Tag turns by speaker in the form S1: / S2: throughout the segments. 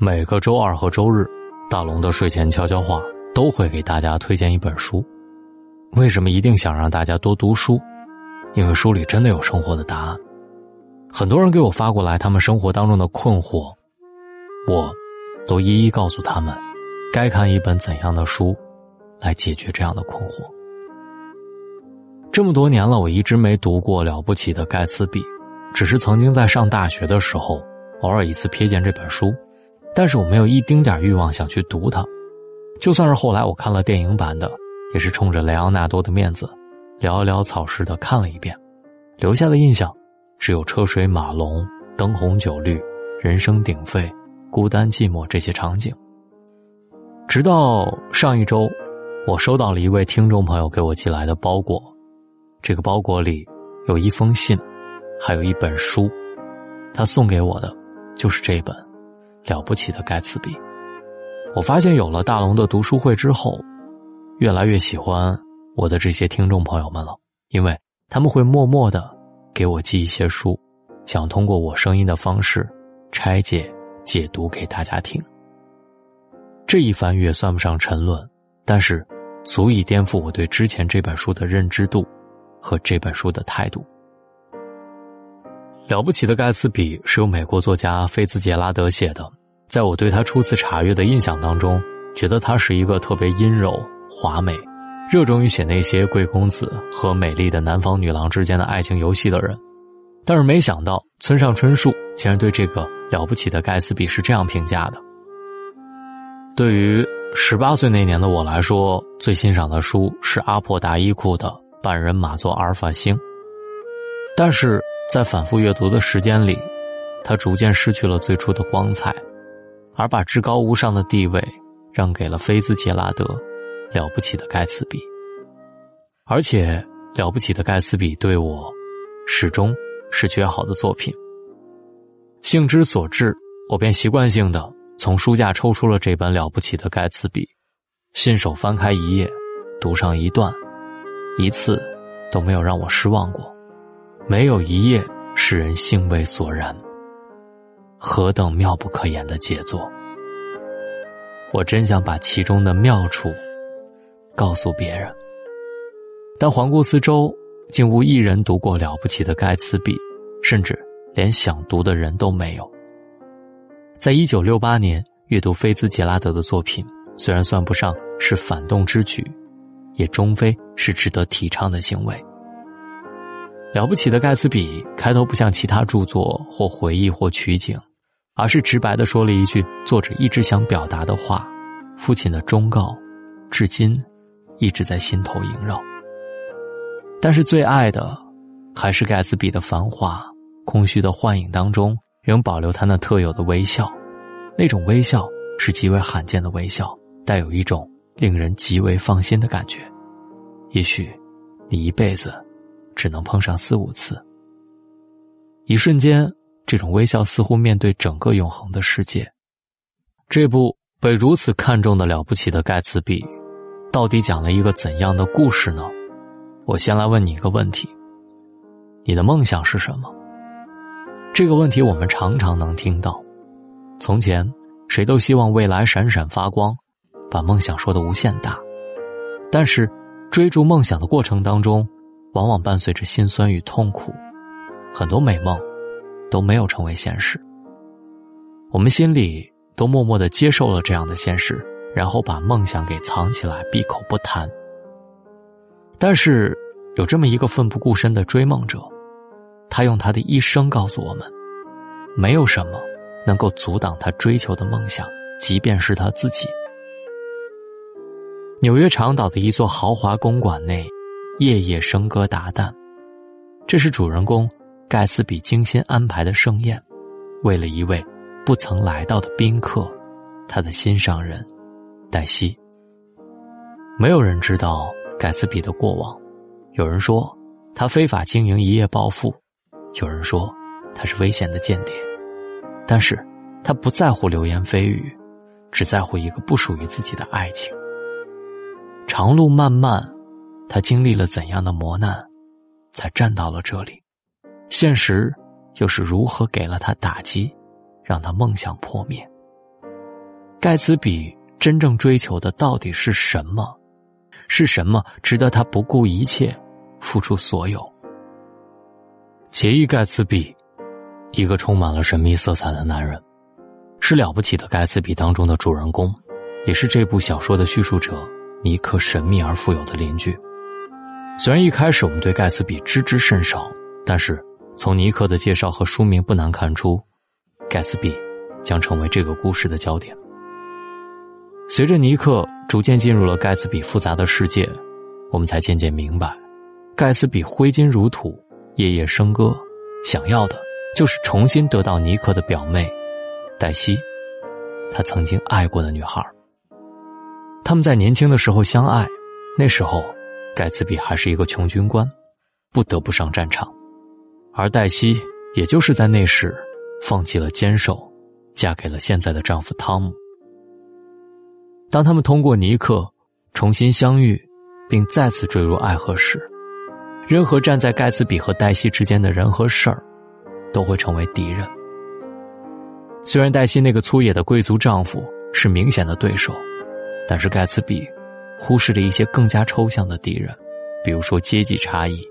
S1: 每个周二和周日，大龙的睡前悄悄话都会给大家推荐一本书。为什么一定想让大家多读书？因为书里真的有生活的答案。很多人给我发过来他们生活当中的困惑，我都一一告诉他们，该看一本怎样的书来解决这样的困惑。这么多年了，我一直没读过《了不起的盖茨比》，只是曾经在上大学的时候偶尔一次瞥见这本书，但是我没有一丁点欲望想去读它。就算是后来我看了电影版的，也是冲着雷昂纳多的面子，寥寥草诗的看了一遍，留下的印象只有车水马龙、灯红酒绿、人声鼎沸、孤单寂寞这些场景。直到上一周，我收到了一位听众朋友给我寄来的包裹。这个包裹里有一封信，还有一本书，他送给我的就是这本《了不起的盖茨比》。我发现有了大龙的读书会之后，越来越喜欢我的这些听众朋友们了，因为他们会默默的给我寄一些书，想通过我声音的方式拆解、解读给大家听。这一翻阅算不上沉沦，但是足以颠覆我对之前这本书的认知度。和这本书的态度，《了不起的盖茨比》是由美国作家菲兹杰拉德写的。在我对他初次查阅的印象当中，觉得他是一个特别阴柔、华美、热衷于写那些贵公子和美丽的南方女郎之间的爱情游戏的人。但是没想到，村上春树竟然对这个了不起的盖茨比是这样评价的：对于十八岁那年的我来说，最欣赏的书是阿破达伊库的。半人马座阿尔法星，但是在反复阅读的时间里，他逐渐失去了最初的光彩，而把至高无上的地位让给了菲兹杰拉德《了不起的盖茨比》。而且，《了不起的盖茨比》对我始终是绝好的作品。兴之所至，我便习惯性的从书架抽出了这本《了不起的盖茨比》，信手翻开一页，读上一段。一次都没有让我失望过，没有一页使人兴味索然。何等妙不可言的杰作！我真想把其中的妙处告诉别人，但环顾四周，竟无一人读过《了不起的盖茨比》，甚至连想读的人都没有。在一九六八年阅读菲兹杰拉德的作品，虽然算不上是反动之举。也终非是值得提倡的行为。了不起的盖茨比开头不像其他著作或回忆或取景，而是直白的说了一句作者一直想表达的话。父亲的忠告，至今一直在心头萦绕。但是最爱的，还是盖茨比的繁华、空虚的幻影当中，仍保留他那特有的微笑。那种微笑是极为罕见的微笑，带有一种。令人极为放心的感觉，也许你一辈子只能碰上四五次。一瞬间，这种微笑似乎面对整个永恒的世界。这部被如此看重的了不起的盖茨比，到底讲了一个怎样的故事呢？我先来问你一个问题：你的梦想是什么？这个问题我们常常能听到。从前，谁都希望未来闪闪发光。把梦想说的无限大，但是追逐梦想的过程当中，往往伴随着心酸与痛苦，很多美梦都没有成为现实。我们心里都默默的接受了这样的现实，然后把梦想给藏起来，闭口不谈。但是有这么一个奋不顾身的追梦者，他用他的一生告诉我们，没有什么能够阻挡他追求的梦想，即便是他自己。纽约长岛的一座豪华公馆内，夜夜笙歌达旦。这是主人公盖茨比精心安排的盛宴，为了一位不曾来到的宾客，他的心上人黛西。没有人知道盖茨比的过往，有人说他非法经营一夜暴富，有人说他是危险的间谍，但是他不在乎流言蜚语，只在乎一个不属于自己的爱情。长路漫漫，他经历了怎样的磨难，才站到了这里？现实又是如何给了他打击，让他梦想破灭？盖茨比真正追求的到底是什么？是什么值得他不顾一切付出所有？杰伊·盖茨比，一个充满了神秘色彩的男人，是了不起的盖茨比当中的主人公，也是这部小说的叙述者尼克神秘而富有的邻居。虽然一开始我们对盖茨比知之甚少，但是从尼克的介绍和书名不难看出，盖茨比将成为这个故事的焦点。随着尼克逐渐进入了盖茨比复杂的世界，我们才渐渐明白，盖茨比挥金如土。夜夜笙歌，想要的就是重新得到尼克的表妹黛西，他曾经爱过的女孩。他们在年轻的时候相爱，那时候盖茨比还是一个穷军官，不得不上战场，而黛西也就是在那时放弃了坚守，嫁给了现在的丈夫汤姆。当他们通过尼克重新相遇，并再次坠入爱河时。任何站在盖茨比和黛西之间的人和事儿，都会成为敌人。虽然黛西那个粗野的贵族丈夫是明显的对手，但是盖茨比忽视了一些更加抽象的敌人，比如说阶级差异、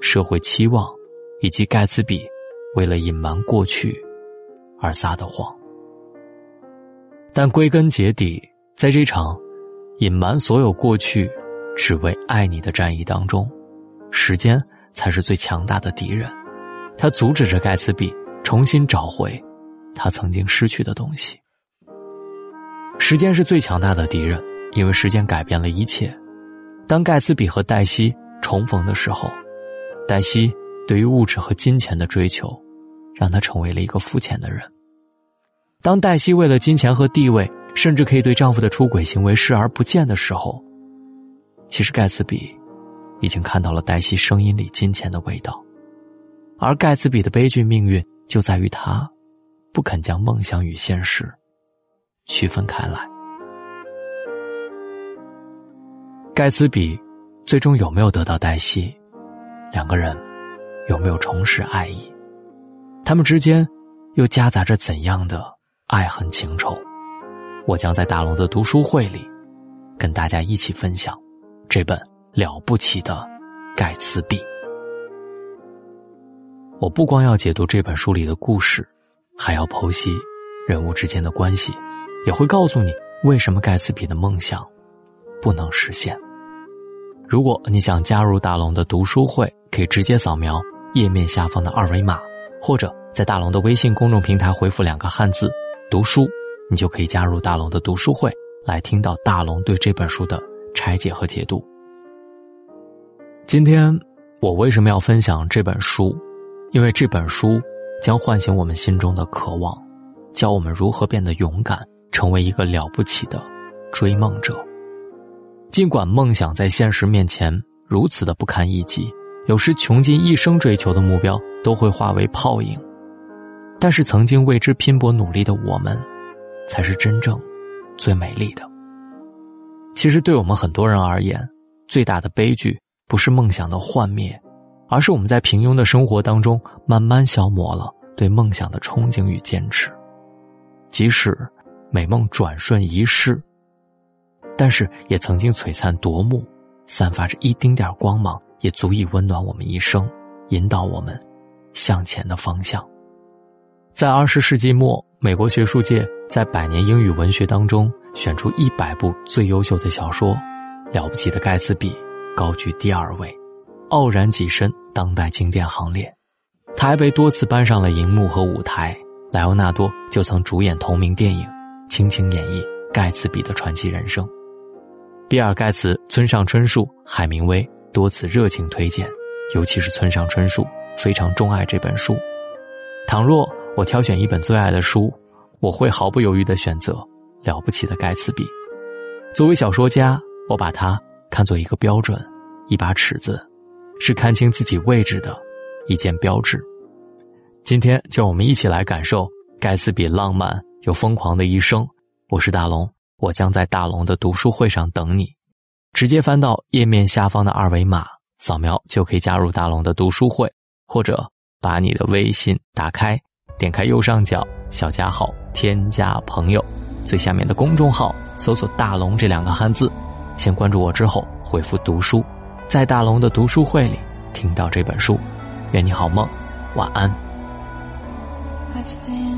S1: 社会期望，以及盖茨比为了隐瞒过去而撒的谎。但归根结底，在这场隐瞒所有过去，只为爱你的战役当中。时间才是最强大的敌人，他阻止着盖茨比重新找回他曾经失去的东西。时间是最强大的敌人，因为时间改变了一切。当盖茨比和黛西重逢的时候，黛西对于物质和金钱的追求，让他成为了一个肤浅的人。当黛西为了金钱和地位，甚至可以对丈夫的出轨行为视而不见的时候，其实盖茨比。已经看到了黛西声音里金钱的味道，而盖茨比的悲剧命运就在于他不肯将梦想与现实区分开来。盖茨比最终有没有得到黛西？两个人有没有重拾爱意？他们之间又夹杂着怎样的爱恨情仇？我将在大龙的读书会里跟大家一起分享这本。了不起的盖茨比，我不光要解读这本书里的故事，还要剖析人物之间的关系，也会告诉你为什么盖茨比的梦想不能实现。如果你想加入大龙的读书会，可以直接扫描页面下方的二维码，或者在大龙的微信公众平台回复两个汉字“读书”，你就可以加入大龙的读书会，来听到大龙对这本书的拆解和解读。今天我为什么要分享这本书？因为这本书将唤醒我们心中的渴望，教我们如何变得勇敢，成为一个了不起的追梦者。尽管梦想在现实面前如此的不堪一击，有时穷尽一生追求的目标都会化为泡影，但是曾经为之拼搏努力的我们，才是真正最美丽的。其实，对我们很多人而言，最大的悲剧。不是梦想的幻灭，而是我们在平庸的生活当中慢慢消磨了对梦想的憧憬与坚持。即使美梦转瞬一逝，但是也曾经璀璨夺目，散发着一丁点光芒，也足以温暖我们一生，引导我们向前的方向。在二十世纪末，美国学术界在百年英语文学当中选出一百部最优秀的小说，《了不起的盖茨比》。高居第二位，傲然跻身当代经典行列。他还被多次搬上了荧幕和舞台。莱昂纳多就曾主演同名电影，倾情演绎盖茨比的传奇人生。比尔·盖茨、村上春树、海明威多次热情推荐，尤其是村上春树非常钟爱这本书。倘若我挑选一本最爱的书，我会毫不犹豫的选择《了不起的盖茨比》。作为小说家，我把它。看作一个标准，一把尺子，是看清自己位置的一件标志。今天就让我们一起来感受盖茨比浪漫又疯狂的一生。我是大龙，我将在大龙的读书会上等你。直接翻到页面下方的二维码，扫描就可以加入大龙的读书会，或者把你的微信打开，点开右上角小加号，添加朋友。最下面的公众号搜索“大龙”这两个汉字，先关注我之后回复“读书”，在大龙的读书会里听到这本书。愿你好梦，晚安。
S2: days,